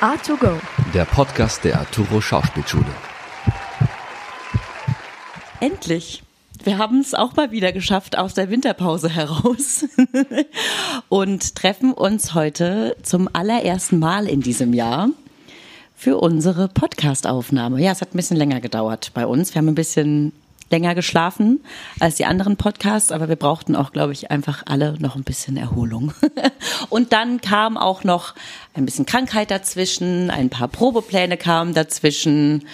A2Go. Der Podcast der Arturo Schauspielschule. Endlich. Wir haben es auch mal wieder geschafft aus der Winterpause heraus und treffen uns heute zum allerersten Mal in diesem Jahr für unsere Podcast-Aufnahme. Ja, es hat ein bisschen länger gedauert bei uns. Wir haben ein bisschen länger geschlafen als die anderen Podcasts, aber wir brauchten auch, glaube ich, einfach alle noch ein bisschen Erholung. Und dann kam auch noch ein bisschen Krankheit dazwischen, ein paar Probepläne kamen dazwischen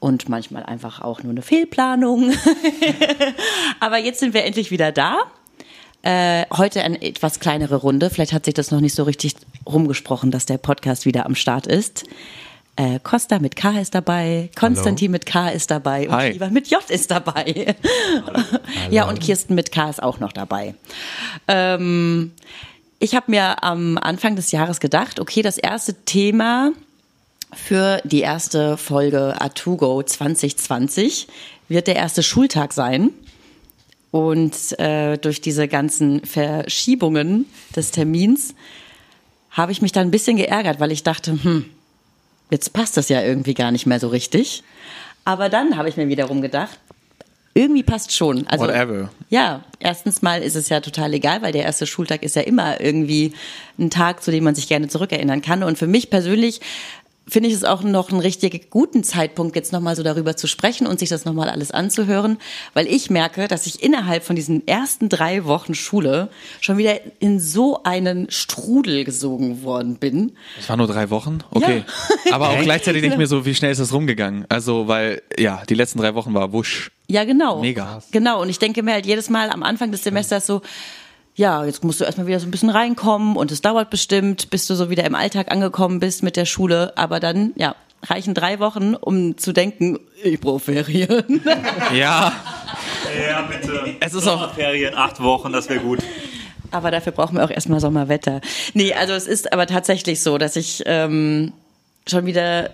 und manchmal einfach auch nur eine Fehlplanung. aber jetzt sind wir endlich wieder da. Äh, heute eine etwas kleinere Runde. Vielleicht hat sich das noch nicht so richtig rumgesprochen, dass der Podcast wieder am Start ist. Äh, Costa mit K ist dabei, Konstantin mit K ist dabei und Hi. Ivan mit J ist dabei. ja, und Kirsten mit K ist auch noch dabei. Ähm, ich habe mir am Anfang des Jahres gedacht, okay, das erste Thema für die erste Folge Atugo 2020 wird der erste Schultag sein. Und äh, durch diese ganzen Verschiebungen des Termins habe ich mich dann ein bisschen geärgert, weil ich dachte, hm, jetzt passt das ja irgendwie gar nicht mehr so richtig. Aber dann habe ich mir wiederum gedacht, irgendwie passt schon. Also, Whatever. Ja, erstens mal ist es ja total egal, weil der erste Schultag ist ja immer irgendwie ein Tag, zu dem man sich gerne zurückerinnern kann. Und für mich persönlich finde ich es auch noch einen richtig guten Zeitpunkt, jetzt nochmal so darüber zu sprechen und sich das nochmal alles anzuhören, weil ich merke, dass ich innerhalb von diesen ersten drei Wochen Schule schon wieder in so einen Strudel gesogen worden bin. Es waren nur drei Wochen? Okay. Aber auch gleichzeitig nicht mehr so, wie schnell ist das rumgegangen? Also, weil, ja, die letzten drei Wochen war wusch. Ja, genau. Mega. Genau. Und ich denke mir halt jedes Mal am Anfang des Semesters so, ja, jetzt musst du erstmal wieder so ein bisschen reinkommen und es dauert bestimmt, bis du so wieder im Alltag angekommen bist mit der Schule. Aber dann, ja, reichen drei Wochen, um zu denken, ich brauche Ferien. Ja, Ja, bitte. Es ist auch- Sommerferien, acht Wochen, das wäre gut. Aber dafür brauchen wir auch erstmal Sommerwetter. Nee, also es ist aber tatsächlich so, dass ich ähm, schon wieder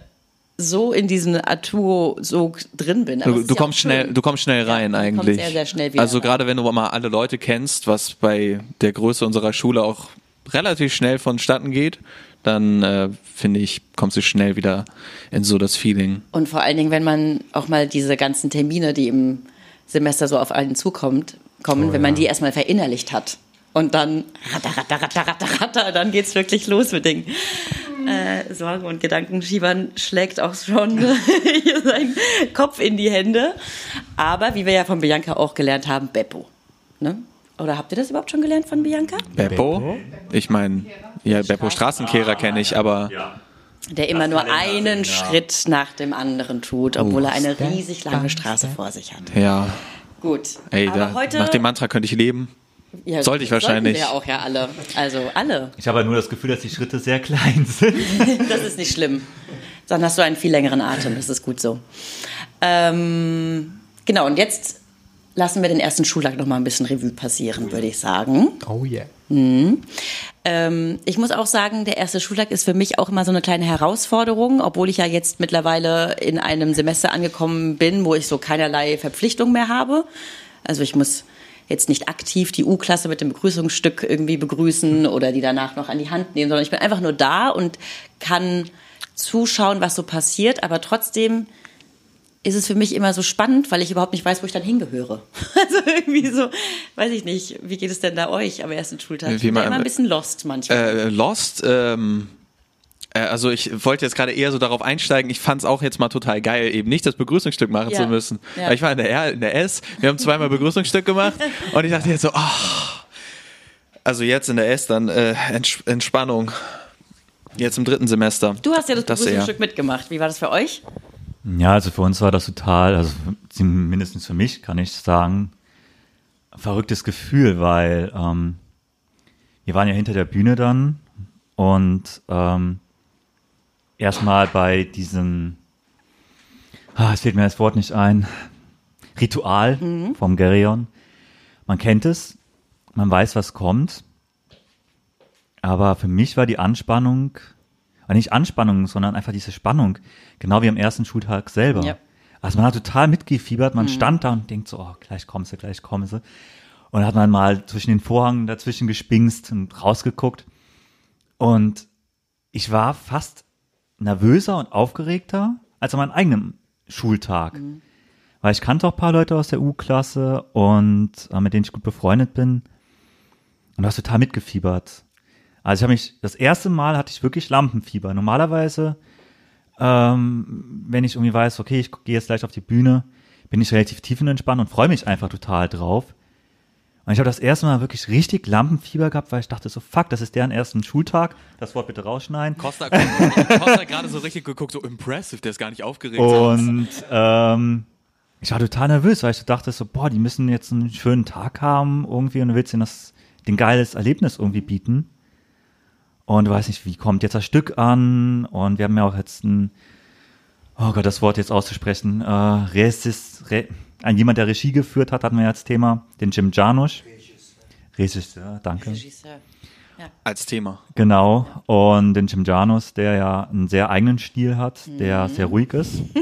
so in diesem Arturo-Sog drin bin. Du, du ja kommst schnell, du kommst schnell rein kommt eigentlich. sehr, sehr schnell wieder also rein. gerade wenn du mal alle Leute kennst, was bei der Größe unserer Schule auch relativ schnell vonstatten geht, dann äh, finde ich, kommst du schnell wieder in so das Feeling. Und vor allen Dingen, wenn man auch mal diese ganzen Termine, die im Semester so auf einen zukommt, kommen, wenn man die erstmal verinnerlicht hat. Und dann ratter, ratter, ratter, ratter, ratter, dann geht's wirklich los mit den äh, Sorgen und Gedanken. Schiebern schlägt auch schon hier seinen Kopf in die Hände. Aber wie wir ja von Bianca auch gelernt haben, Beppo. Ne? Oder habt ihr das überhaupt schon gelernt von Bianca? Beppo? Ich meine, ja, Beppo Straßenkehrer kenne ich, aber Der immer nur einen sehen, ja. Schritt nach dem anderen tut, obwohl er eine riesig lange Straße vor sich hat. ja, Gut. ey, Aber da, heute nach dem Mantra könnte ich leben. Ja, Sollte ich sollten wahrscheinlich. Wir ja auch ja alle. Also alle. Ich habe nur das Gefühl, dass die Schritte sehr klein sind. Das ist nicht schlimm. Dann hast du einen viel längeren Atem. Das ist gut so. Ähm, genau, und jetzt lassen wir den ersten Schultag noch mal ein bisschen Revue passieren, würde ich sagen. Oh yeah. Ähm, ich muss auch sagen, der erste Schultag ist für mich auch immer so eine kleine Herausforderung, obwohl ich ja jetzt mittlerweile in einem Semester angekommen bin, wo ich so keinerlei Verpflichtung mehr habe. Also ich muss jetzt nicht aktiv die U-Klasse mit dem Begrüßungsstück irgendwie begrüßen oder die danach noch an die Hand nehmen, sondern ich bin einfach nur da und kann zuschauen, was so passiert, aber trotzdem ist es für mich immer so spannend, weil ich überhaupt nicht weiß, wo ich dann hingehöre. Also irgendwie so, weiß ich nicht, wie geht es denn da euch am ersten Schultag? Ich Wie bin immer ein bisschen lost manchmal. Äh, Lost, ähm, äh, also ich wollte jetzt gerade eher so darauf einsteigen, ich fand es auch jetzt mal total geil, eben nicht das Begrüßungsstück machen Ja. zu müssen. Ja. Ich war in der R, in der S, wir haben zweimal Begrüßungsstück gemacht und ich dachte jetzt so, ach, also jetzt in der S dann äh, Ents Entspannung. Jetzt im dritten Semester. Du hast ja das Das Begrüßungsstück mitgemacht. Wie war das für euch? Ja, also für uns war das total, also mindestens für mich kann ich sagen, ein verrücktes Gefühl, weil ähm, wir waren ja hinter der Bühne dann und ähm, erstmal bei diesem, ah, es fällt mir das Wort nicht ein, Ritual vom Gerion. Man kennt es, man weiß, was kommt, aber für mich war die Anspannung, aber nicht Anspannung, sondern einfach diese Spannung, genau wie am ersten Schultag selber. Ja. Also man hat total mitgefiebert, man stand da und denkt so, oh, gleich kommen sie, gleich kommen sie. Und hat man mal zwischen den Vorhängen dazwischen gespingst und rausgeguckt. Und ich war fast nervöser und aufgeregter als an meinem eigenen Schultag. Weil ich kannte auch ein paar Leute aus der U-Klasse und äh, mit denen ich gut befreundet bin. Und du hast total mitgefiebert. Also ich habe mich, das erste Mal hatte ich wirklich Lampenfieber. Normalerweise, ähm, wenn ich irgendwie weiß, okay, ich gehe jetzt gleich auf die Bühne, bin ich relativ tiefenentspannt und freue mich einfach total drauf. Und ich habe das erste Mal wirklich richtig Lampenfieber gehabt, weil ich dachte so, fuck, das ist deren ersten Schultag. Das Wort bitte rausschneiden. Costa, Costa hat gerade so richtig geguckt, so impressive, der ist gar nicht aufgeregt. Und ähm, ich war total nervös, weil ich so dachte so, boah, die müssen jetzt einen schönen Tag haben irgendwie und du willst ihnen das, den geiles Erlebnis irgendwie bieten. Und du weißt nicht, wie kommt jetzt das Stück an? Und wir haben ja auch jetzt ein, oh Gott, das Wort jetzt auszusprechen, äh, Regis, Re, ein jemand, der Regie geführt hat, hatten wir ja als Thema, den Jim Janusz. Regisseur, danke. Regisseur. Als Thema. Genau. Und den Jim Janus, der ja einen sehr eigenen Stil hat, der sehr ruhig ist.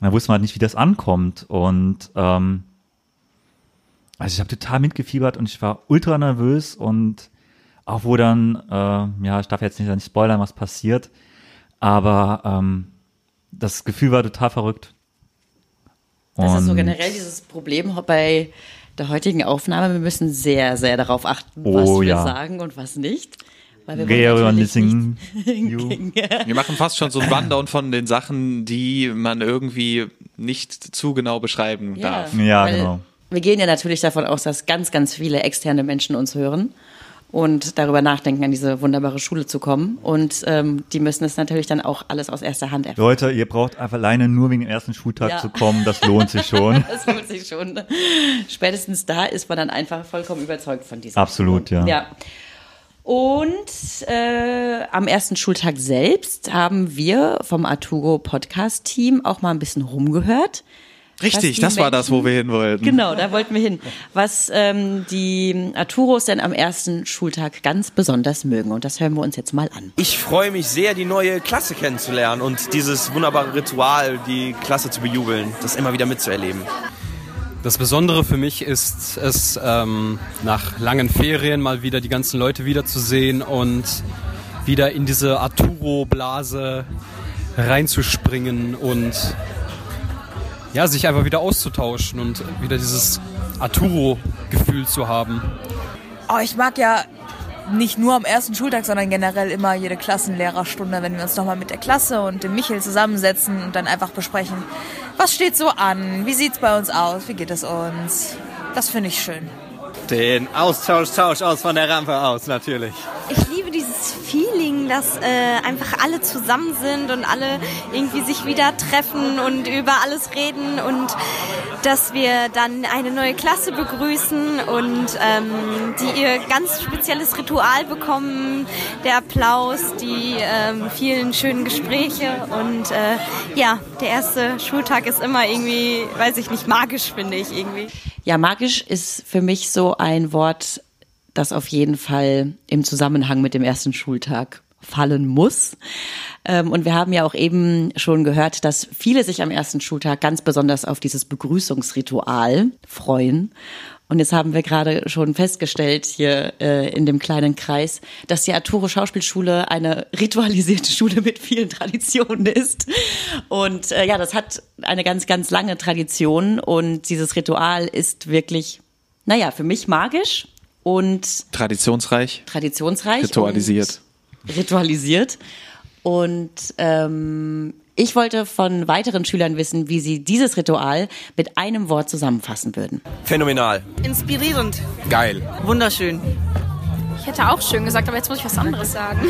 Da wusste man halt nicht, wie das ankommt. Und ähm, also ich habe total mitgefiebert und ich war ultra nervös und auch wo dann, äh, ja, ich darf jetzt nicht, nicht spoilern, was passiert, aber ähm, das Gefühl war total verrückt. Das ist so Und- generell dieses Problem bei der heutigen Aufnahme. Wir müssen sehr, sehr darauf achten, was Oh, wir ja. sagen und was nicht. Weil wir nicht- Wir machen fast schon so ein Rundown von den Sachen, die man irgendwie nicht zu genau beschreiben darf. Ja, weil genau. Wir gehen ja natürlich davon aus, dass ganz, ganz viele externe Menschen uns hören und darüber nachdenken, an diese wunderbare Schule zu kommen. Und ähm, die müssen es natürlich dann auch alles aus erster Hand erfahren. Leute, ihr braucht einfach alleine nur wegen dem ersten Schultag Ja. zu kommen, das lohnt sich schon. Das lohnt sich schon. Spätestens da ist man dann einfach vollkommen überzeugt von dieser Absolut, Schule. ja. ja. Und äh, am ersten Schultag selbst haben wir vom Arturo Podcast Team auch mal ein bisschen rumgehört. Richtig, das war das, wo wir hin wollten. Genau, da wollten wir hin. Was ähm, die Arturos denn am ersten Schultag ganz besonders mögen. Und das hören wir uns jetzt mal an. Ich freue mich sehr, die neue Klasse kennenzulernen und dieses wunderbare Ritual, die Klasse zu bejubeln, das immer wieder mitzuerleben. Das Besondere für mich ist es, ähm, nach langen Ferien mal wieder die ganzen Leute wiederzusehen und wieder in diese Arturo-Blase reinzuspringen und ja, sich einfach wieder auszutauschen und wieder dieses Arturo-Gefühl zu haben. Oh, ich mag ja nicht nur am ersten Schultag, sondern generell immer jede Klassenlehrerstunde, wenn wir uns nochmal mit der Klasse und dem Michel zusammensetzen und dann einfach besprechen, was steht so an, wie sieht's bei uns aus, wie geht es uns. Das finde ich schön. Den Austausch, Tausch aus von der Rampe aus, natürlich. Ich dieses Feeling, dass äh, einfach alle zusammen sind und alle irgendwie sich wieder treffen und über alles reden und dass wir dann eine neue Klasse begrüßen und ähm, die ihr ganz spezielles Ritual bekommen, der Applaus, die ähm, vielen schönen Gespräche und äh, ja, der erste Schultag ist immer irgendwie, weiß ich nicht, magisch finde ich irgendwie. Ja, magisch ist für mich so ein Wort, das auf jeden Fall im Zusammenhang mit dem ersten Schultag fallen muss. Ähm, Und wir haben ja auch eben schon gehört, dass viele sich am ersten Schultag ganz besonders auf dieses Begrüßungsritual freuen. Und jetzt haben wir gerade schon festgestellt hier äh, in dem kleinen Kreis, dass die Arturo Schauspielschule eine ritualisierte Schule mit vielen Traditionen ist. Und äh, ja, das hat eine ganz, ganz lange Tradition. Und dieses Ritual ist wirklich, naja, für mich magisch und Traditionsreich, traditionsreich. ritualisiert. Und ritualisiert. Und ähm, ich wollte von weiteren Schülern wissen, wie sie dieses Ritual mit einem Wort zusammenfassen würden. Phänomenal. Inspirierend. Geil. Wunderschön. Ich hätte auch schön gesagt, aber jetzt muss ich was anderes sagen.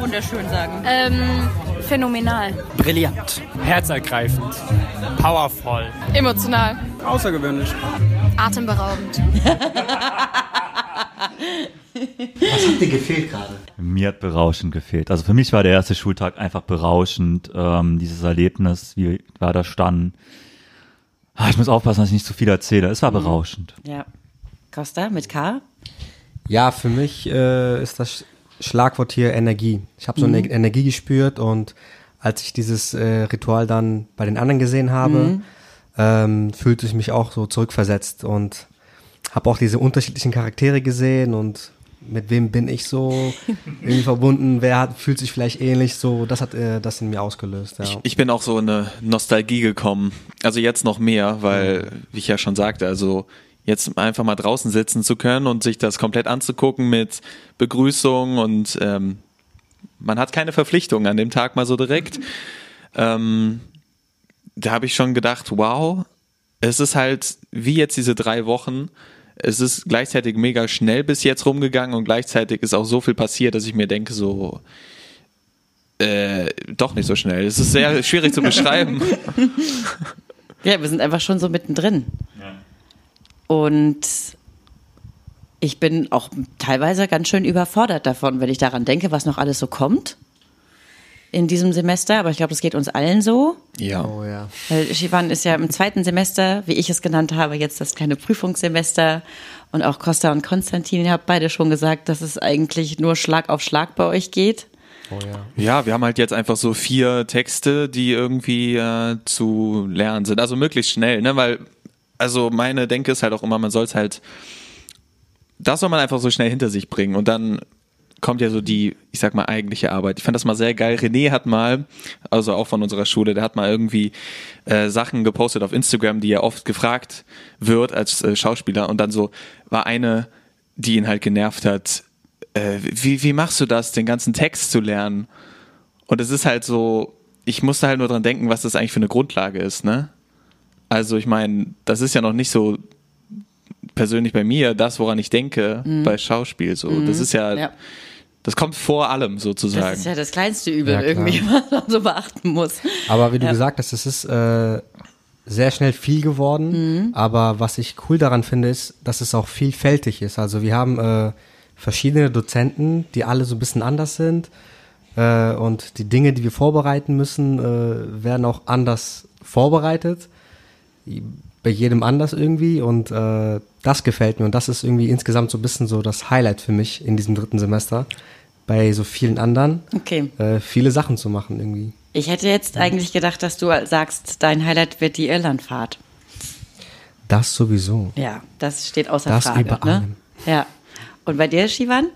Wunderschön sagen. Ähm, phänomenal. Brillant. Herzergreifend. Powervoll. Emotional. Außergewöhnlich. Atemberaubend. Was hat dir gefehlt gerade? Mir hat berauschend gefehlt. Also für mich war der erste Schultag einfach berauschend. Ähm, dieses Erlebnis, wie wir da standen. Ah, ich muss aufpassen, dass ich nicht zu viel erzähle. Es war berauschend. Ja. Costa mit K? Ja, für mich äh, ist das Schlagwort hier Energie. Ich habe so eine Energie gespürt und als ich dieses äh, Ritual dann bei den anderen gesehen habe, ähm, fühlte ich mich auch so zurückversetzt und habe auch diese unterschiedlichen Charaktere gesehen und mit wem bin ich so irgendwie verbunden, wer hat, fühlt sich vielleicht ähnlich so, das hat äh, das in mir ausgelöst. Ja. Ich, ich bin auch so in eine Nostalgie gekommen. Also jetzt noch mehr, weil, wie ich ja schon sagte, also jetzt einfach mal draußen sitzen zu können und sich das komplett anzugucken mit Begrüßung und ähm, man hat keine Verpflichtung an dem Tag mal so direkt. Ähm, da habe ich schon gedacht, wow, es ist halt wie jetzt diese drei Wochen. Es ist gleichzeitig mega schnell bis jetzt rumgegangen und gleichzeitig ist auch so viel passiert, dass ich mir denke, so, äh, doch nicht so schnell. Es ist sehr schwierig zu beschreiben. Ja, wir sind einfach schon so mittendrin. Und ich bin auch teilweise ganz schön überfordert davon, wenn ich daran denke, was noch alles so kommt in diesem Semester. Aber ich glaube, das geht uns allen so. Ja. Oh ja. Weil Shivan ist ja im zweiten Semester, wie ich es genannt habe, jetzt das kleine Prüfungssemester. Und auch Costa und Konstantin, ihr habt beide schon gesagt, dass es eigentlich nur Schlag auf Schlag bei euch geht. Oh ja. Ja, wir haben halt jetzt einfach so vier Texte, die irgendwie äh, zu lernen sind. Also möglichst schnell, ne? Weil, also meine Denke ist halt auch immer, man soll es halt, das soll man einfach so schnell hinter sich bringen und dann kommt ja so die, ich sag mal, eigentliche Arbeit. Ich fand das mal sehr geil. René hat mal, also auch von unserer Schule, der hat mal irgendwie äh, Sachen gepostet auf Instagram, die er oft gefragt wird als äh, Schauspieler und dann so war eine, die ihn halt genervt hat, äh, wie, wie machst du das, den ganzen Text zu lernen? Und es ist halt so, ich musste halt nur dran denken, was das eigentlich für eine Grundlage ist, ne? Also ich meine, das ist ja noch nicht so persönlich bei mir das, woran ich denke bei Schauspiel. So, das ist ja, Ja. das kommt vor allem sozusagen. Das ist ja das kleinste Übel Ja, irgendwie, was man so beachten muss. Aber wie du Ja. gesagt hast, es ist äh, sehr schnell viel geworden. Aber was ich cool daran finde, ist, dass es auch vielfältig ist. Also wir haben äh, verschiedene Dozenten, die alle so ein bisschen anders sind. Äh, und die Dinge, die wir vorbereiten müssen, äh, werden auch anders vorbereitet. Bei jedem anders irgendwie. Und äh, das gefällt mir. Und das ist irgendwie insgesamt so ein bisschen so das Highlight für mich in diesem dritten Semester. Bei so vielen anderen Okay. äh, viele Sachen zu machen irgendwie. Ich hätte jetzt eigentlich gedacht, dass du sagst, dein Highlight wird die Irlandfahrt. Das sowieso. Ja, das steht außer Das Frage. über ne? allem. Ja. Und bei dir, Shivan?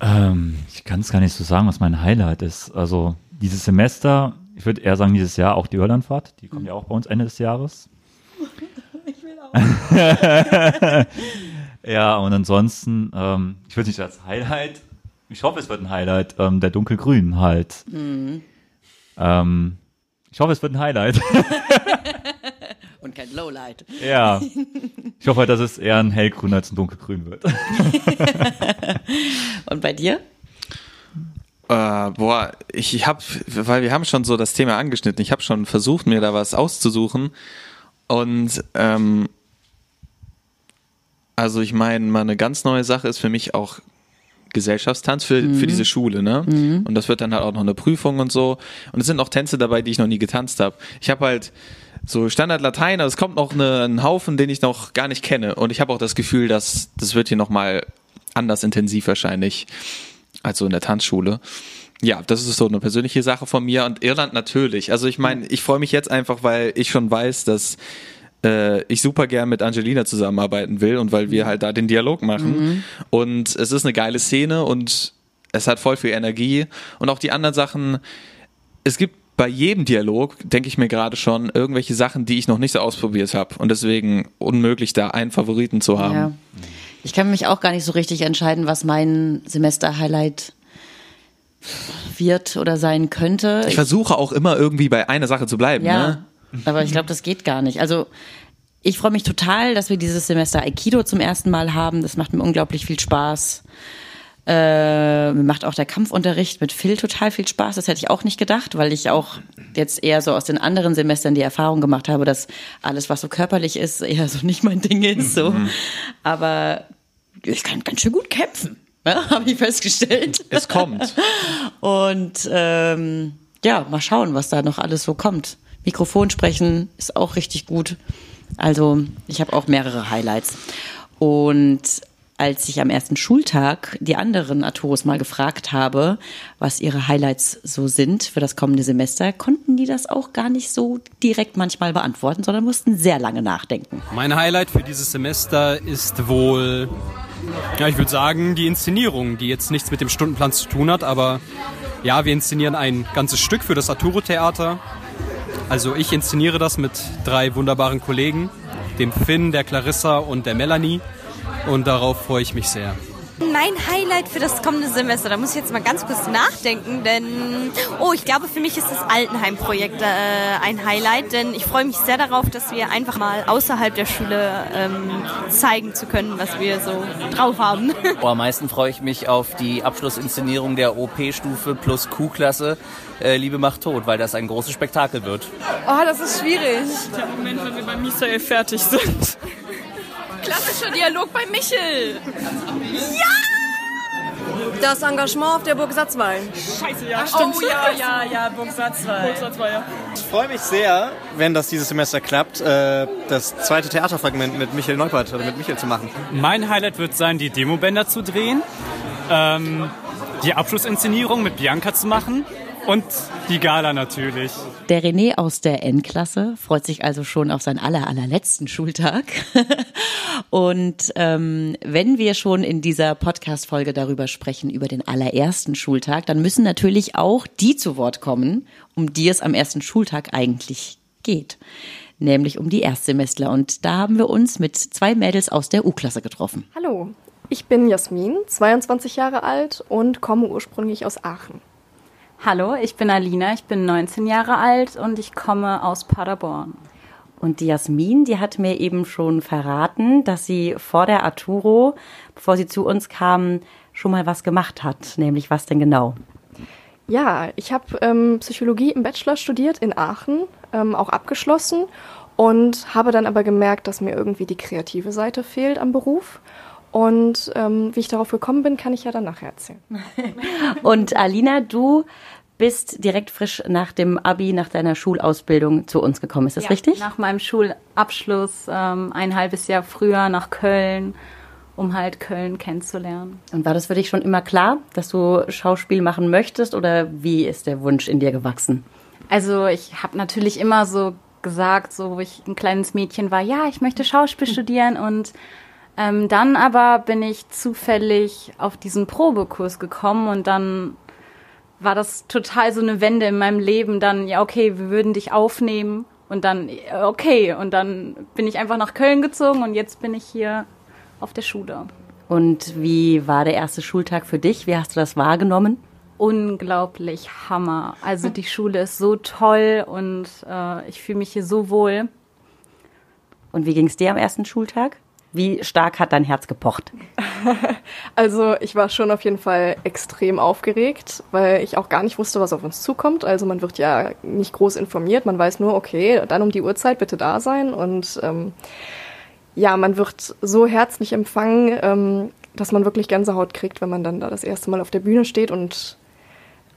Ähm, ich kann es gar nicht so sagen, was mein Highlight ist. Also dieses Semester, ich würde eher sagen dieses Jahr auch die Irlandfahrt. Die kommt ja auch bei uns Ende des Jahres. Ich will auch. ja, und ansonsten, ähm, ich würde nicht als Highlight, ich hoffe, es wird ein Highlight, ähm, der dunkelgrün halt. Ähm, ich hoffe, es wird ein Highlight. Und kein Lowlight. ja. Ich hoffe, dass es eher ein hellgrün als ein dunkelgrün wird. Und bei dir? Äh, boah, ich, habe, weil wir haben schon so das Thema angeschnitten. Ich habe schon versucht, mir da was auszusuchen. Und ähm, also ich meine, mal eine ganz neue Sache ist für mich auch Gesellschaftstanz für, für diese Schule, ne? Und das wird dann halt auch noch eine Prüfung und so. Und es sind auch Tänze dabei, die ich noch nie getanzt habe. Ich habe halt so Standard Latein, aber es kommt noch eine, ein Haufen, den ich noch gar nicht kenne. Und ich habe auch das Gefühl, dass das wird hier noch mal anders intensiv wahrscheinlich als so in der Tanzschule. Ja, das ist so eine persönliche Sache von mir und Irland natürlich. Also ich meine, ich freue mich jetzt einfach, weil ich schon weiß, dass äh, ich super gern mit Angelina zusammenarbeiten will und weil wir halt da den Dialog machen. Und es ist eine geile Szene und es hat voll viel Energie. Und auch die anderen Sachen, es gibt bei jedem Dialog, denke ich mir gerade schon, irgendwelche Sachen, die ich noch nicht so ausprobiert habe. Und deswegen unmöglich, da einen Favoriten zu haben. Ja. Ich kann mich auch gar nicht so richtig entscheiden, was mein Semester-Highlight wird oder sein könnte. Ich versuche auch immer irgendwie bei einer Sache zu bleiben. ja, Ne? aber ich glaube, das geht gar nicht. Also ich freue mich total, dass wir dieses Semester Aikido zum ersten Mal haben. Das macht mir unglaublich viel Spaß. Äh, mir macht auch der Kampfunterricht mit Phil total viel Spaß. Das hätte ich auch nicht gedacht, weil ich auch jetzt eher so aus den anderen Semestern die Erfahrung gemacht habe, dass alles, was so körperlich ist, eher so nicht mein Ding ist. So. Aber ich kann ganz schön gut kämpfen, ja, habe ich festgestellt. Es kommt. Und ähm, ja, mal schauen, was da noch alles so kommt. Mikrofon sprechen ist auch richtig gut. Also ich habe auch mehrere Highlights. Und als ich am ersten Schultag die anderen Atoros mal gefragt habe, was ihre Highlights so sind für das kommende Semester, konnten die das auch gar nicht so direkt manchmal beantworten, sondern mussten sehr lange nachdenken. Mein Highlight für dieses Semester ist wohl Ja, ich würde sagen, die Inszenierung, die jetzt nichts mit dem Stundenplan zu tun hat, aber ja, wir inszenieren ein ganzes Stück für das Arturo Theater. Also ich inszeniere das mit drei wunderbaren Kollegen, dem Finn, der Clarissa und der Melanie. Und darauf freue ich mich sehr. Mein Highlight für das kommende Semester, da muss ich jetzt mal ganz kurz nachdenken, denn oh, ich glaube, für mich ist das Altenheim-Projekt äh, ein Highlight, denn ich freue mich sehr darauf, dass wir einfach mal außerhalb der Schule ähm, zeigen zu können, was wir so drauf haben. Oh, am meisten freue ich mich auf die Abschlussinszenierung der OP-Stufe plus Q-Klasse. Äh, Liebe macht tot, weil das ein großes Spektakel wird. Oh, das ist schwierig. Der Moment, wenn wir bei Misael fertig sind. Klassischer Dialog bei Michel. Ja! Das Engagement auf der Burg Satzwall. Scheiße, ja, stimmt. Oh ja, ja, ja, Burg Satzwall. Burg Satzwall, ja. Ich freue mich sehr, wenn das dieses Semester klappt, äh, das zweite Theaterfragment mit Michael Neupert oder mit Michael zu machen. Mein Highlight wird sein, die Demobänder zu drehen, ähm, die Abschlussinszenierung mit Bianca zu machen und die Gala natürlich. Der René aus der N-Klasse freut sich also schon auf seinen aller, allerletzten Schultag. Und ähm, wenn wir schon in dieser Podcast-Folge darüber sprechen, über den allerersten Schultag, dann müssen natürlich auch die zu Wort kommen, um die es am ersten Schultag eigentlich geht. Nämlich um die Erstsemestler. Und da haben wir uns mit zwei Mädels aus der U-Klasse getroffen. Hallo, ich bin Jasmin, 22 Jahre alt und komme ursprünglich aus Aachen. Hallo, ich bin Alina, ich bin 19 Jahre alt und ich komme aus Paderborn. Und die Jasmin, die hat mir eben schon verraten, dass sie vor der Arturo, bevor sie zu uns kam, schon mal was gemacht hat. Nämlich was denn genau? Ja, ich habe ähm, Psychologie im Bachelor studiert in Aachen, ähm, auch abgeschlossen und habe dann aber gemerkt, dass mir irgendwie die kreative Seite fehlt am Beruf. Und ähm, wie ich darauf gekommen bin, kann ich ja dann nachher erzählen. Und Alina, du bist direkt frisch nach dem Abi, nach deiner Schulausbildung zu uns gekommen. Ist das ja, richtig? Nach meinem Schulabschluss ähm, ein halbes Jahr früher nach Köln, um halt Köln kennenzulernen. Und war das für dich schon immer klar, dass du Schauspiel machen möchtest oder wie ist der Wunsch in dir gewachsen? Also ich habe natürlich immer so gesagt, so wo ich ein kleines Mädchen war, ja, ich möchte Schauspiel studieren und ähm, dann aber bin ich zufällig auf diesen Probekurs gekommen und dann war das total so eine Wende in meinem Leben. Dann, ja, okay, wir würden dich aufnehmen und dann, okay, und dann bin ich einfach nach Köln gezogen und jetzt bin ich hier auf der Schule. Und wie war der erste Schultag für dich? Wie hast du das wahrgenommen? Unglaublich Hammer. Also die Schule ist so toll und äh, ich fühle mich hier so wohl. Und wie ging es dir am ersten Schultag? Wie stark hat dein Herz gepocht? Also ich war schon auf jeden Fall extrem aufgeregt, weil ich auch gar nicht wusste, was auf uns zukommt. Also man wird ja nicht groß informiert, man weiß nur, okay, dann um die Uhrzeit bitte da sein. Und ähm, ja, man wird so herzlich empfangen, ähm, dass man wirklich Gänsehaut kriegt, wenn man dann da das erste Mal auf der Bühne steht und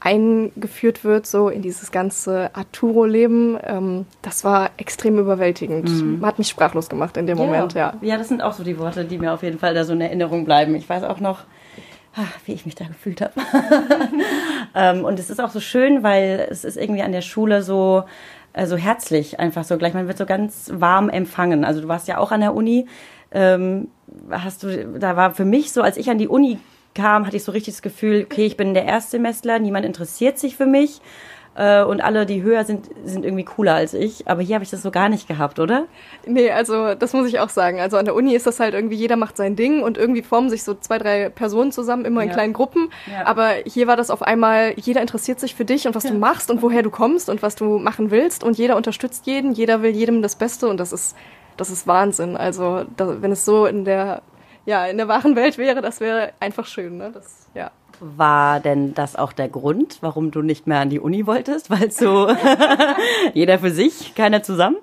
eingeführt wird, so in dieses ganze Arturo-Leben, ähm, das war extrem überwältigend. Mhm. Hat mich sprachlos gemacht in dem Ja. Moment, ja. Ja, das sind auch so die Worte, die mir auf jeden Fall da so in Erinnerung bleiben. Ich weiß auch noch, ah, wie ich mich da gefühlt habe. ähm, und es ist auch so schön, weil es ist irgendwie an der Schule so, äh, so herzlich, einfach so gleich. Man wird so ganz warm empfangen. Also du warst ja auch an der Uni. Ähm, hast du, da war für mich so, als ich an die Uni kam, hatte ich so richtig das Gefühl, okay, ich bin der Erstsemestler, niemand interessiert sich für mich. Äh, und alle, die höher sind, sind irgendwie cooler als ich. Aber hier habe ich das so gar nicht gehabt, oder? Nee, also das muss ich auch sagen. Also an der Uni ist das halt irgendwie, jeder macht sein Ding und irgendwie formen sich so zwei, drei Personen zusammen, immer in Ja. kleinen Gruppen. Ja. Aber hier war das auf einmal, jeder interessiert sich für dich und was du machst und woher du kommst und was du machen willst und jeder unterstützt jeden, jeder will jedem das Beste und das ist, das ist Wahnsinn. Also da, wenn es so in der, ja, in der wahren Welt wäre, das wäre einfach schön, ne? Das, ja. War denn das auch der Grund, warum du nicht mehr an die Uni wolltest? Weil so jeder für sich, keiner zusammen?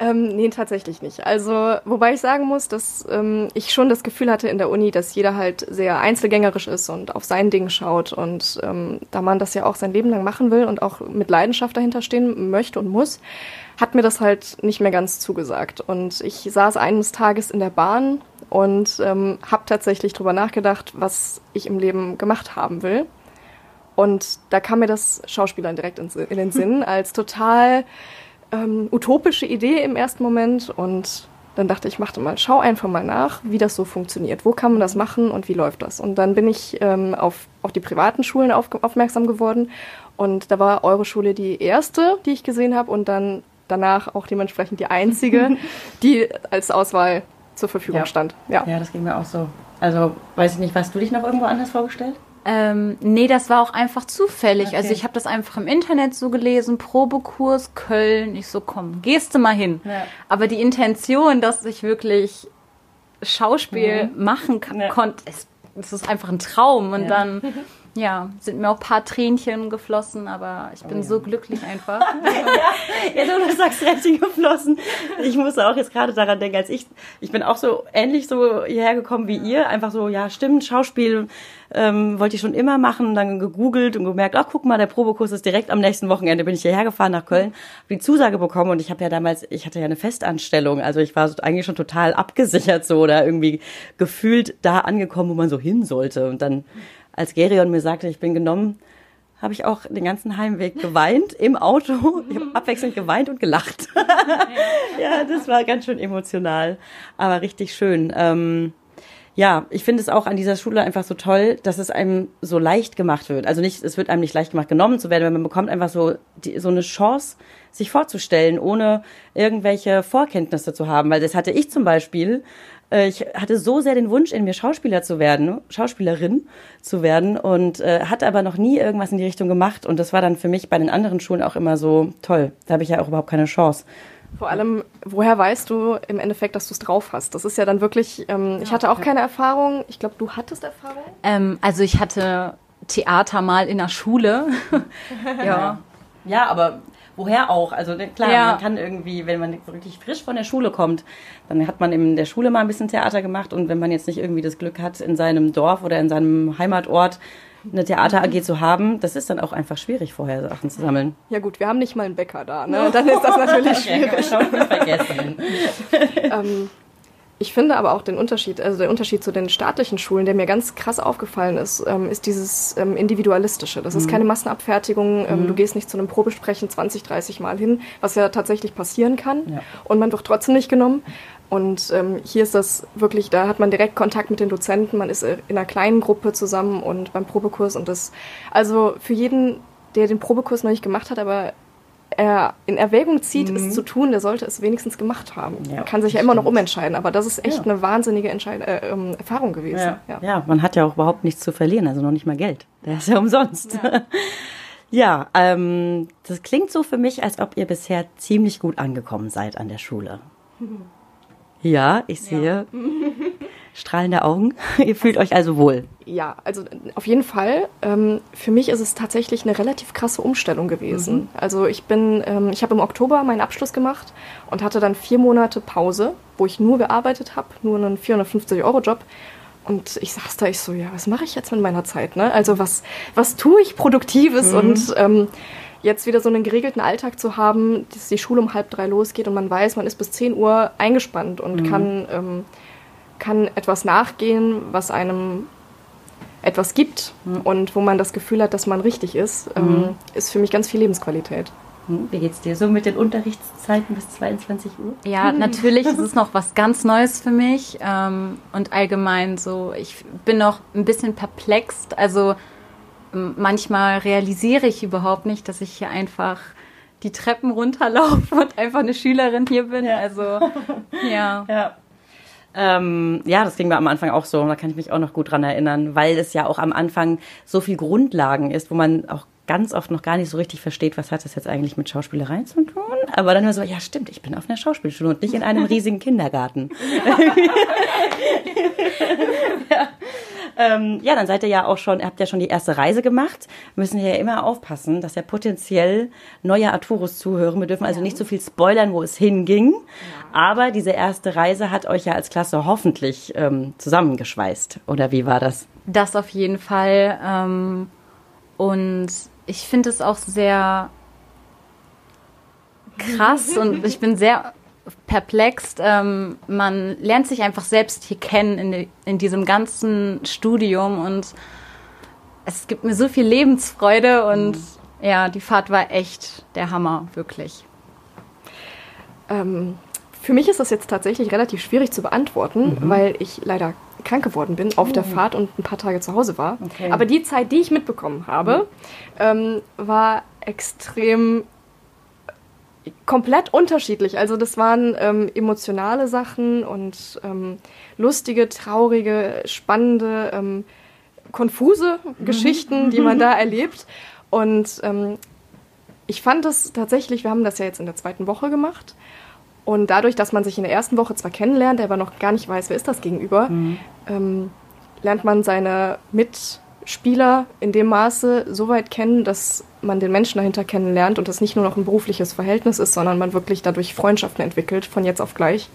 Ähm, nee, tatsächlich nicht. Also, wobei ich sagen muss, dass ähm, ich schon das Gefühl hatte in der Uni, dass jeder halt sehr einzelgängerisch ist und auf sein Ding schaut. Und ähm, da man das ja auch sein Leben lang machen will und auch mit Leidenschaft dahinter stehen möchte und muss, hat mir das halt nicht mehr ganz zugesagt. Und ich saß eines Tages in der Bahn und ähm, habe tatsächlich drüber nachgedacht, was ich im Leben gemacht haben will. Und da kam mir das Schauspielern direkt in, in den Sinn als total ähm, utopische Idee im ersten Moment und dann dachte ich, mach doch mal, schau einfach mal nach, wie das so funktioniert. Wo kann man das machen und wie läuft das? Und dann bin ich ähm, auf, auf die privaten Schulen auf, aufmerksam geworden. Und da war eure Schule die erste, die ich gesehen habe und dann danach auch dementsprechend die einzige, die als Auswahl zur Verfügung Ja. stand. Ja. Ja, das ging mir auch so. Also, weiß ich nicht, hast du dich noch irgendwo anders vorgestellt? Ähm, nee, das war auch einfach zufällig. Okay. Also ich habe das einfach im Internet so gelesen, Probekurs Köln. Ich so, komm, gehst du mal hin. Ja. Aber die Intention, dass ich wirklich Schauspiel Mhm. machen kann, konnte, es, es ist einfach ein Traum. Und Ja. dann, ja, sind mir auch ein paar Tränchen geflossen, aber ich bin so glücklich einfach. Ja, du, du sagst richtig geflossen. Ich muss auch jetzt gerade daran denken, als ich, ich bin auch so ähnlich so hierher gekommen wie ihr. Einfach so, ja, stimmt, Schauspiel ähm, wollte ich schon immer machen, dann gegoogelt und gemerkt, ach, guck mal, der Probekurs ist direkt am nächsten Wochenende. Bin ich hierher gefahren nach Köln, habe die Zusage bekommen und ich habe ja damals, ich hatte ja eine Festanstellung, also ich war eigentlich schon total abgesichert so oder irgendwie gefühlt da angekommen, wo man so hin sollte. Und dann, als Gerion mir sagte, ich bin genommen, habe ich auch den ganzen Heimweg geweint im Auto. Ich habe abwechselnd geweint und gelacht. ja, das war ganz schön emotional, aber richtig schön. Ähm, ja, ich finde es auch an dieser Schule einfach so toll, dass es einem so leicht gemacht wird. Also nicht, es wird einem nicht leicht gemacht, genommen zu werden, weil man bekommt einfach so, die, so eine Chance, sich vorzustellen, ohne irgendwelche Vorkenntnisse zu haben. Weil das hatte ich zum Beispiel. Äh, Ich hatte so sehr den Wunsch in mir, Schauspieler zu werden, Schauspielerin zu werden und äh, hatte aber noch nie irgendwas in die Richtung gemacht. Und das war dann für mich bei den anderen Schulen auch immer so toll. Da habe ich ja auch überhaupt keine Chance. Vor allem, woher weißt du im Endeffekt, dass du es drauf hast? Das ist ja dann wirklich, ähm, ich hatte auch keine Erfahrung. Ich glaube, du hattest Erfahrung. ähm, also ich hatte Theater mal in der Schule. ja. Ja, aber woher auch? Also ne, klar, Ja. man kann irgendwie, wenn man wirklich frisch von der Schule kommt, dann hat man in der Schule mal ein bisschen Theater gemacht und wenn man jetzt nicht irgendwie das Glück hat, in seinem Dorf oder in seinem Heimatort eine Theater AG zu haben, das ist dann auch einfach schwierig, vorher Sachen zu sammeln. Ja gut, wir haben nicht mal einen Bäcker da, ne? Dann ist das natürlich Ja, schwierig. schon vergessen. ähm, ich finde aber auch den Unterschied, also der Unterschied zu den staatlichen Schulen, der mir ganz krass aufgefallen ist, ähm, ist dieses ähm, Individualistische. Das ist Mhm. keine Massenabfertigung. Ähm, Mhm. Du gehst nicht zu einem Probesprechen 20, 30 Mal hin, was ja tatsächlich passieren kann. Ja. Und man wird trotzdem nicht genommen. Und ähm, hier ist das wirklich, da hat man direkt Kontakt mit den Dozenten, man ist äh, in einer kleinen Gruppe zusammen und beim Probekurs und das, also für jeden, der den Probekurs noch nicht gemacht hat, aber er in Erwägung zieht, Mhm. es zu tun, der sollte es wenigstens gemacht haben. Ja, Man kann sich ja immer noch umentscheiden, aber das ist echt Ja. eine wahnsinnige Entscheid äh, ähm, Erfahrung gewesen. Ja. Ja. ja, man hat ja auch überhaupt nichts zu verlieren, also noch nicht mal Geld. Der ist ja umsonst. Ja, ähm, das klingt so für mich, als ob ihr bisher ziemlich gut angekommen seid an der Schule. Ja, ich sehe strahlende Augen. ihr fühlt euch also wohl. Ja, also auf jeden Fall. Ähm, für mich ist es tatsächlich eine relativ krasse Umstellung gewesen. Mhm. Also ich bin, ähm, ich habe im Oktober meinen Abschluss gemacht und hatte dann vier Monate Pause, wo ich nur gearbeitet habe, nur einen 450-Euro-Job. Und ich saß da, ich so, ja, was mache ich jetzt mit meiner Zeit? Ne? Also was, was tue ich Produktives? Mhm. Und ähm, jetzt wieder so einen geregelten Alltag zu haben, dass die Schule um halb drei losgeht und man weiß, man ist bis 10 Uhr eingespannt und Mhm. kann, ähm, kann etwas nachgehen, was einem etwas gibt und wo man das Gefühl hat, dass man richtig ist, ähm, Mhm. ist für mich ganz viel Lebensqualität. Hm, Wie geht's dir so mit den Unterrichtszeiten bis 22 Uhr? Ja, natürlich ist es noch was ganz Neues für mich ähm, und allgemein so, ich bin noch ein bisschen perplext. Also manchmal realisiere ich überhaupt nicht, dass ich hier einfach die Treppen runterlaufe und einfach eine Schülerin hier bin. Also ja. Ja. Ähm, ja, das ging mir am Anfang auch so. Da kann ich mich auch noch gut dran erinnern, weil es ja auch am Anfang so viel Grundlagen ist, wo man auch ganz oft noch gar nicht so richtig versteht, was hat das jetzt eigentlich mit Schauspielerei zu tun. Aber dann immer so, ja stimmt, ich bin auf einer Schauspielschule und nicht in einem riesigen Kindergarten. ja. Ähm, ja, dann seid ihr ja auch schon, ihr habt ja schon die erste Reise gemacht. Wir müssen ja immer aufpassen, dass ja potenziell neue Arturus zuhören. Wir dürfen also nicht so viel spoilern, wo es hinging. Aber diese erste Reise hat euch ja als Klasse hoffentlich ähm, zusammengeschweißt. Oder wie war das? Das auf jeden Fall. Ähm, und ich finde es auch sehr krass und ich bin sehr perplext. Ähm, man lernt sich einfach selbst hier kennen in, in diesem ganzen Studium und es gibt mir so viel Lebensfreude und ja, die Fahrt war echt der Hammer, wirklich. Ähm, Für mich ist das jetzt tatsächlich relativ schwierig zu beantworten, Mhm. weil ich leider krank geworden bin auf der Oh. Fahrt und ein paar Tage zu Hause war. Okay. Aber die Zeit, die ich mitbekommen habe, ähm, war extrem komplett unterschiedlich. Also das waren ähm, emotionale Sachen und ähm, lustige, traurige, spannende, ähm, konfuse Geschichten, die man da erlebt. Und ähm, ich fand es tatsächlich, wir haben das ja jetzt in der zweiten Woche gemacht. Und dadurch, dass man sich in der ersten Woche zwar kennenlernt, aber noch gar nicht weiß, wer ist das gegenüber, ähm, lernt man seine Mitspieler in dem Maße so weit kennen, dass man den Menschen dahinter kennenlernt und das nicht nur noch ein berufliches Verhältnis ist, sondern man wirklich dadurch Freundschaften entwickelt, von jetzt auf gleich.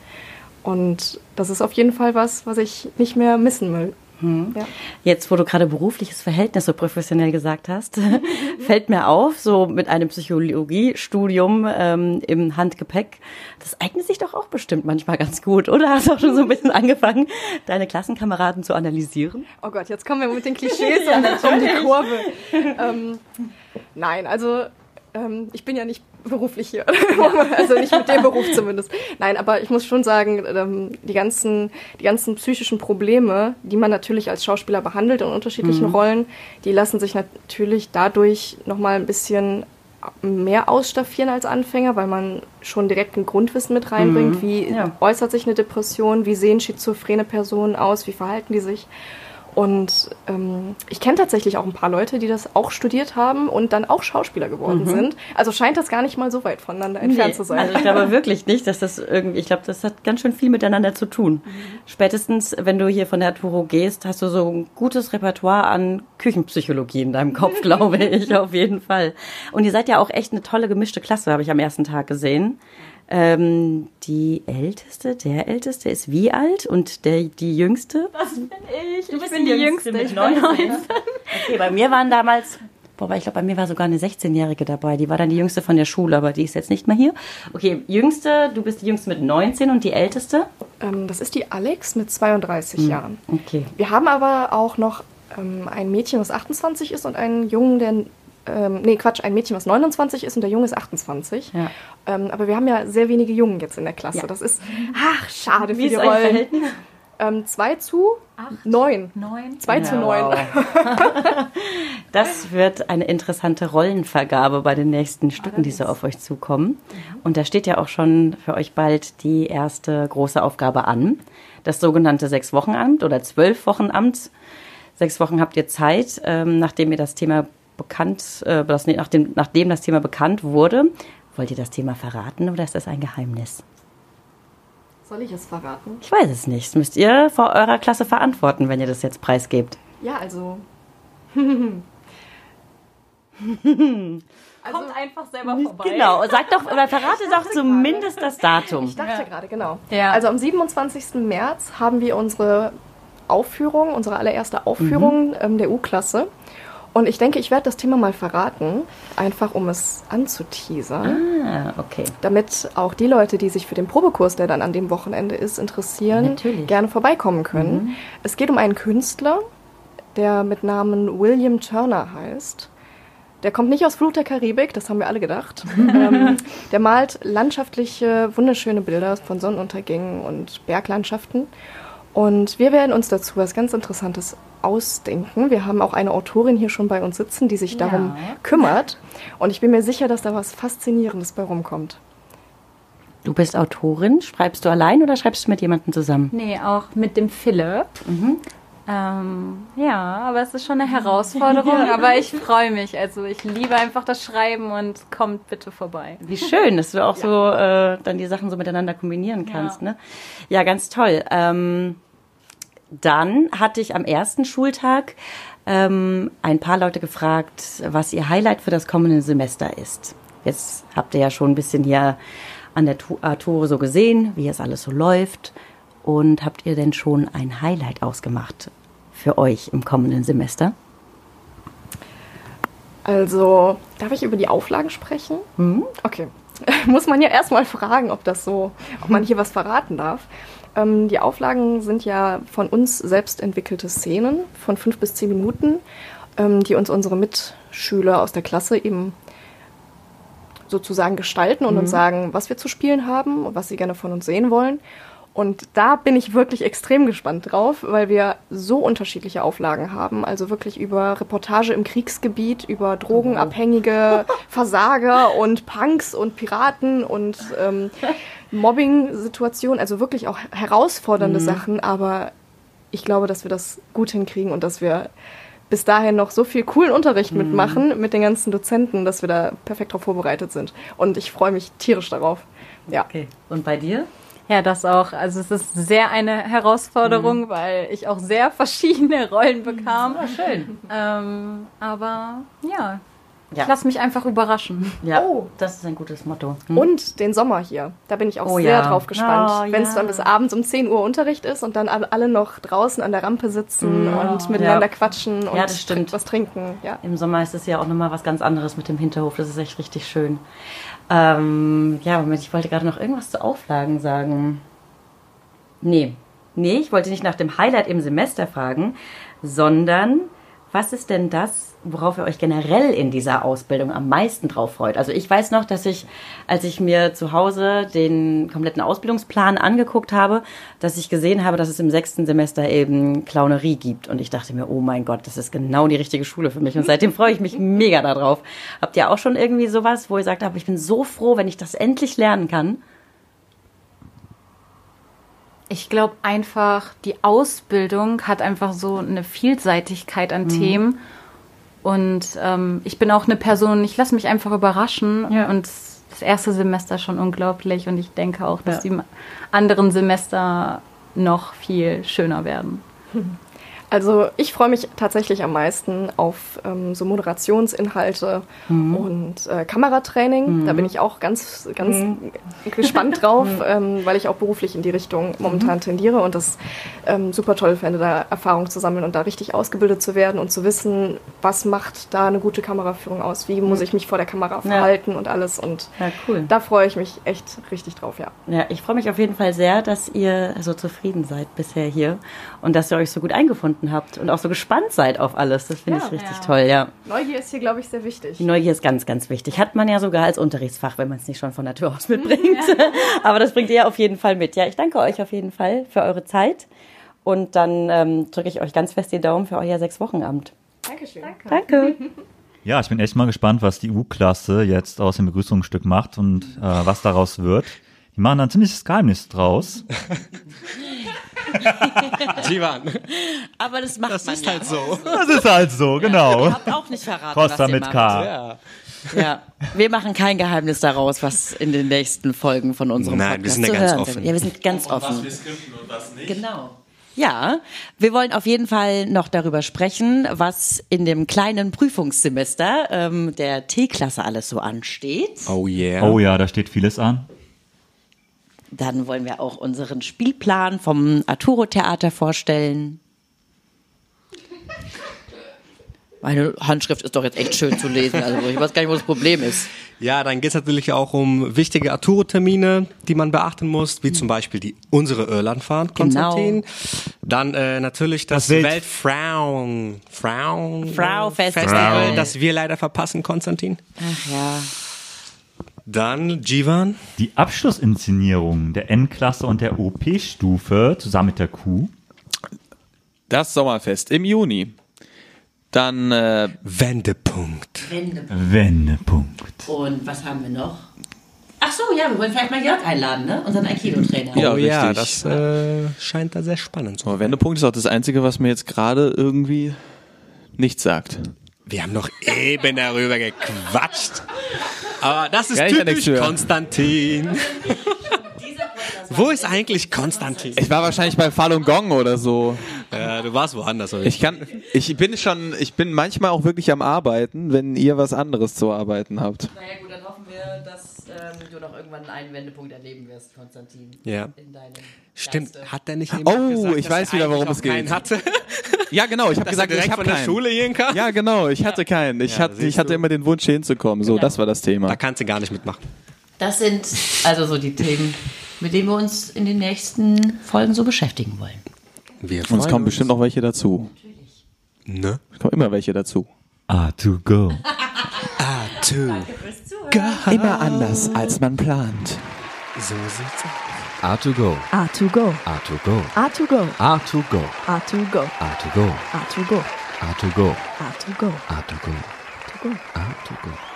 Und das ist auf jeden Fall was, was ich nicht mehr missen will. Ja. Jetzt, wo du gerade berufliches Verhältnis so professionell gesagt hast, fällt mir auf, so mit einem Psychologiestudium ähm, im Handgepäck, das eignet sich doch auch bestimmt manchmal ganz gut, oder? Hast du auch schon so ein bisschen angefangen, deine Klassenkameraden zu analysieren? Oh Gott, jetzt kommen wir mit den Klischees Ja, um, die. Kurve. ähm, nein, also ähm, ich bin ja nicht beruflich hier. also nicht mit dem Beruf zumindest. Nein, aber ich muss schon sagen, ähm, die, ganzen, die ganzen psychischen Probleme, die man natürlich als Schauspieler behandelt in unterschiedlichen Mhm. Rollen, die lassen sich natürlich dadurch nochmal ein bisschen mehr ausstaffieren als Anfänger, weil man schon direkt ein Grundwissen mit reinbringt. Mhm. Wie Ja. äußert sich eine Depression? Wie sehen schizophrene Personen aus? Wie verhalten die sich? Und ähm, ich kenne tatsächlich auch ein paar Leute, die das auch studiert haben und dann auch Schauspieler geworden Mhm. sind. Also scheint das gar nicht mal so weit voneinander entfernt Nee, zu sein. Also ich glaube wirklich nicht, dass das irgendwie, ich glaube, das hat ganz schön viel miteinander zu tun. Spätestens, wenn du hier von der Arturo gehst, hast du so ein gutes Repertoire an Küchenpsychologie in deinem Kopf, glaube ich, auf jeden Fall. Und ihr seid ja auch echt eine tolle gemischte Klasse, habe ich am ersten Tag gesehen. Ähm, die Älteste, der Älteste ist wie alt und der, die Jüngste? Das bin ich. Du ich bist bin die Jüngste Jüngste. mit Ich bin 19. 19. Okay, bei mir waren damals, wobei ich glaube, bei mir war sogar eine 16-Jährige dabei. Die war dann die Jüngste von der Schule, aber die ist jetzt nicht mehr hier. Okay, Jüngste, du bist die Jüngste mit 19 und die Älteste? Ähm, das ist die Alex mit 32 Hm, Jahren. Okay. Wir haben aber auch noch ähm, ein Mädchen, was 28 ist und einen Jungen, der ähm, nee, Quatsch, ein Mädchen, was 29 ist und der Junge ist 28. Ja. Ähm, aber wir haben ja sehr wenige Jungen jetzt in der Klasse. Ja. Das ist, ach, schade Wie für die Rollen. Verhältnis? Ähm, zwei zu neun. Neun? Zwei zu Ja, neun. wow. Das wird eine interessante Rollenvergabe bei den nächsten Stücken, die so auf euch zukommen. Und da steht ja auch schon für euch bald die erste große Aufgabe an. Das sogenannte Sechs-Wochen-Amt oder Zwölf-Wochen-Amt. Sechs Wochen habt ihr Zeit, ähm, nachdem ihr das Thema bekannt, äh, das, nachdem, nachdem das Thema bekannt wurde. Wollt ihr das Thema verraten oder ist das ein Geheimnis? Soll ich es verraten? Ich weiß es nicht. Das müsst ihr vor eurer Klasse verantworten, wenn ihr das jetzt preisgebt. Ja, also. Kommt einfach selber vorbei. Genau, sag doch, oder verrate doch zumindest das Datum. Ich dachte gerade, genau. Ja. Also am 27. März haben wir unsere Aufführung, unsere allererste Aufführung ähm, der U-Klasse. Und ich denke, ich werde das Thema mal verraten, einfach um es anzuteasern. Ah, okay. Damit auch die Leute, die sich für den Probekurs, der dann an dem Wochenende ist, interessieren, Natürlich. gerne vorbeikommen können. Mhm. Es geht um einen Künstler, der mit Namen William Turner heißt. Der kommt nicht aus Flut der Karibik, das haben wir alle gedacht. ähm, der malt landschaftliche, wunderschöne Bilder von Sonnenuntergängen und Berglandschaften. Und wir werden uns dazu was ganz Interessantes ausdenken. Wir haben auch eine Autorin hier schon bei uns sitzen, die sich darum Ja. kümmert. Und ich bin mir sicher, dass da was Faszinierendes bei rumkommt. Du bist Autorin. Schreibst du allein oder schreibst du mit jemandem zusammen? Nee, auch mit dem Philipp. Mhm. Ähm, ja, aber es ist schon eine Herausforderung, Ja. aber ich freue mich. Also ich liebe einfach das Schreiben und kommt bitte vorbei. Wie schön, dass du auch so äh, dann die Sachen so miteinander kombinieren kannst. Ne? Ja, ganz toll. Ähm, dann hatte ich am ersten Schultag ähm, ein paar Leute gefragt, was ihr Highlight für das kommende Semester ist. Jetzt habt ihr ja schon ein bisschen hier an der Tu- Arturo so gesehen, wie es alles so läuft. Und habt ihr denn schon ein Highlight ausgemacht für euch im kommenden Semester? Also, darf ich über die Auflagen sprechen? Mhm. Okay. Muss man ja erstmal fragen, ob das so, ob man hier was verraten darf. Ähm, die Auflagen sind ja von uns selbst entwickelte Szenen von fünf bis zehn Minuten, ähm, die uns unsere Mitschüler aus der Klasse eben sozusagen gestalten und Mhm. uns sagen, was wir zu spielen haben und was sie gerne von uns sehen wollen. Und da bin ich wirklich extrem gespannt drauf, weil wir so unterschiedliche Auflagen haben. Also wirklich über Reportage im Kriegsgebiet, über drogenabhängige Versager und Punks und Piraten und ähm, Mobbing-Situationen. Also wirklich auch herausfordernde Mhm. Sachen. Aber ich glaube, dass wir das gut hinkriegen und dass wir bis dahin noch so viel coolen Unterricht Mhm. mitmachen mit den ganzen Dozenten, dass wir da perfekt darauf vorbereitet sind. Und ich freue mich tierisch darauf. Ja. Okay. Und bei dir? Ja, das auch. Also es ist sehr eine Herausforderung, weil ich auch sehr verschiedene Rollen bekam. schön. Ähm, aber ja, Ja. ich lasse mich einfach überraschen. Ja, Oh. das ist ein gutes Motto. Und den Sommer hier. Da bin ich auch Oh sehr ja. drauf gespannt. Oh, Wenn es ja. dann bis abends um 10 Uhr Unterricht ist und dann alle noch draußen an der Rampe sitzen Mm. und miteinander Ja. quatschen und Ja, das stimmt. was trinken. Ja. Im Sommer ist es ja auch nochmal was ganz anderes mit dem Hinterhof. Das ist echt richtig schön. Ähm, ja, Moment, ich wollte gerade noch irgendwas zu Auflagen sagen. Nee. Nee, ich wollte nicht nach dem Highlight im Semester fragen, sondern was ist denn das, worauf ihr euch generell in dieser Ausbildung am meisten drauf freut? Also ich weiß noch, dass ich, als ich mir zu Hause den kompletten Ausbildungsplan angeguckt habe, dass ich gesehen habe, dass es im sechsten Semester eben Clownerie gibt. Und ich dachte mir, oh mein Gott, das ist genau die richtige Schule für mich. Und seitdem freue ich mich mega darauf. Habt ihr auch schon irgendwie sowas, wo ihr sagt, ich bin so froh, wenn ich das endlich lernen kann? Ich glaube einfach, die Ausbildung hat einfach so eine Vielseitigkeit an Mhm. Themen. Und ähm, ich bin auch eine Person, ich lasse mich einfach überraschen. Und das erste Semester schon unglaublich. Und ich denke auch, dass Ja. die anderen Semester noch viel schöner werden. Also ich freue mich tatsächlich am meisten auf ähm, so Moderationsinhalte Mhm. und äh, Kameratraining. Mhm. Da bin ich auch ganz, ganz Mhm. gespannt drauf, ähm, weil ich auch beruflich in die Richtung momentan Mhm. tendiere und das ähm, super toll fände, da Erfahrung zu sammeln und da richtig ausgebildet zu werden und zu wissen, was macht da eine gute Kameraführung aus, wie muss Mhm. ich mich vor der Kamera Ja. verhalten und alles. Und Ja, cool. da freue ich mich echt richtig drauf, ja. Ja, ich freue mich auf jeden Fall sehr, dass ihr so zufrieden seid bisher hier und dass ihr euch so gut eingefunden habt und auch so gespannt seid auf alles. Das finde Ja. ich richtig Ja. toll, ja. Neugier ist hier, glaube ich, sehr wichtig. Die Neugier ist ganz, ganz wichtig. Hat man ja sogar als Unterrichtsfach, wenn man es nicht schon von Natur aus mitbringt. Aber das bringt ihr auf jeden Fall mit. Ja, ich danke euch auf jeden Fall für eure Zeit. Und dann ähm, drücke ich euch ganz fest die Daumen für euer Sechs-Wochen-Amt. Dankeschön. Danke. Ja, ich bin echt mal gespannt, was die U-Klasse jetzt aus dem Begrüßungsstück macht und äh, was daraus wird. Die machen da ein ziemliches Geheimnis draus. Jivan. Aber das macht Das man ist ja. halt so. Das ist halt so, genau. Ihr habt auch nicht verraten, Costa was ihr mit macht. K. Ja. Ja, wir machen kein Geheimnis daraus, was in den nächsten Folgen von unserem Nein, wir Podcast zu ganz hören offen. sind. Ja, wir sind ganz offen. skripten und was nicht. Genau. Ja, wir wollen auf jeden Fall noch darüber sprechen, was in dem kleinen Prüfungssemester ähm, der T-Klasse alles so ansteht. Oh yeah. Oh ja, da steht vieles an. Dann wollen wir auch unseren Spielplan vom Arturo Theater vorstellen. Meine Handschrift ist doch jetzt echt schön zu lesen, also ich weiß gar nicht, wo das Problem ist. Ja, dann geht es natürlich auch um wichtige Arturo-Termine, die man beachten muss, wie zum Beispiel die unsere Irlandfahrt, Konstantin. Dann äh, natürlich das, Das Welt- Weltfrauen Frauen Frau Festival. Festival, das wir leider verpassen, Konstantin. Ach ja. Dann Jivan. Die Abschlussinszenierung der N-Klasse und der OP-Stufe zusammen mit der Q. Das Sommerfest im Juni. Dann äh, Wendepunkt. Wendepunkt. Und was haben wir noch? Ach so, ja, wir wollen vielleicht mal Jörg einladen, ne? Unseren Aikido-Trainer. Ja, oh ja, das äh, scheint da sehr spannend zu so, Wendepunkt ist auch das Einzige, was mir jetzt gerade irgendwie nichts sagt. Wir haben noch eben darüber gequatscht. Aber das ist ich typisch. Konstantin. Wo ist eigentlich Konstantin? Ich war wahrscheinlich bei Falun Gong oder so. Ja, du warst woanders. oder? Ich kann, ich bin schon, ich bin manchmal auch wirklich am Arbeiten, wenn ihr was anderes zu arbeiten habt. Naja gut, dann hoffen wir, dass ähm, du noch irgendwann einen Wendepunkt erleben wirst, Konstantin. Ja. In deinem Stimmt, Geiste. hat der nicht eben Oh, gesagt, ich dass weiß er wieder, worum es geht. hatte? Ja, genau. Ich habe gesagt, ich habe keinen. Schule gehen kann? Ja, genau. Ich hatte keinen. Ich Ja, hatte, ich hatte immer den Wunsch, hier hinzukommen. So, Genau. das war das Thema. Da kannst du gar nicht mitmachen. Das sind also so die Themen, mit denen wir uns in den nächsten Folgen so beschäftigen wollen. Wir Und es freuen kommen uns. bestimmt noch welche dazu. Ne? Es kommen immer welche dazu. A to go. Ah, A2. Go. Immer anders, als man plant. So sieht's aus. A2Go. A2Go. A2Go. A2Go. A2Go. A2Go. A2Go. A2Go. A2Go. A2Go. A2Go. A2Go. A2Go.